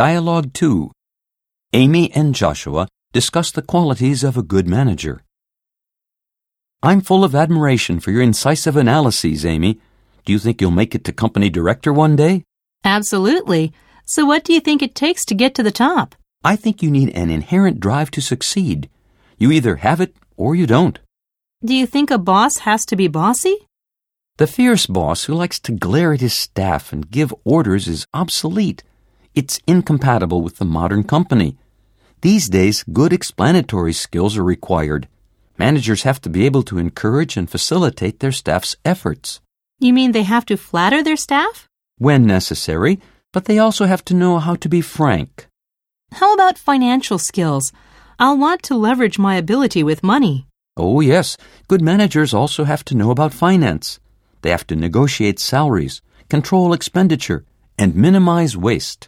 Dialogue 2. Amy and Joshua discuss the qualities of a good manager. I'm full of admiration for your incisive analyses, Amy. Do you think you'll make it to company director one day? Absolutely. So, what do you think it takes to get to the top? I think you need an inherent drive to succeed. You either have it or you don't. Do you think a boss has to be bossy? The fierce boss who likes to glare at his staff and give orders is obsolete. It's incompatible with the modern company. These days, good explanatory skills are required. Managers have to be able to encourage and facilitate their staff's efforts. You mean they have to flatter their staff? When necessary, but they also have to know how to be frank. How about financial skills? I'll want to leverage my ability with money. Oh, yes, good managers also have to know about finance. They have to negotiate salaries, control expenditure, and minimize waste.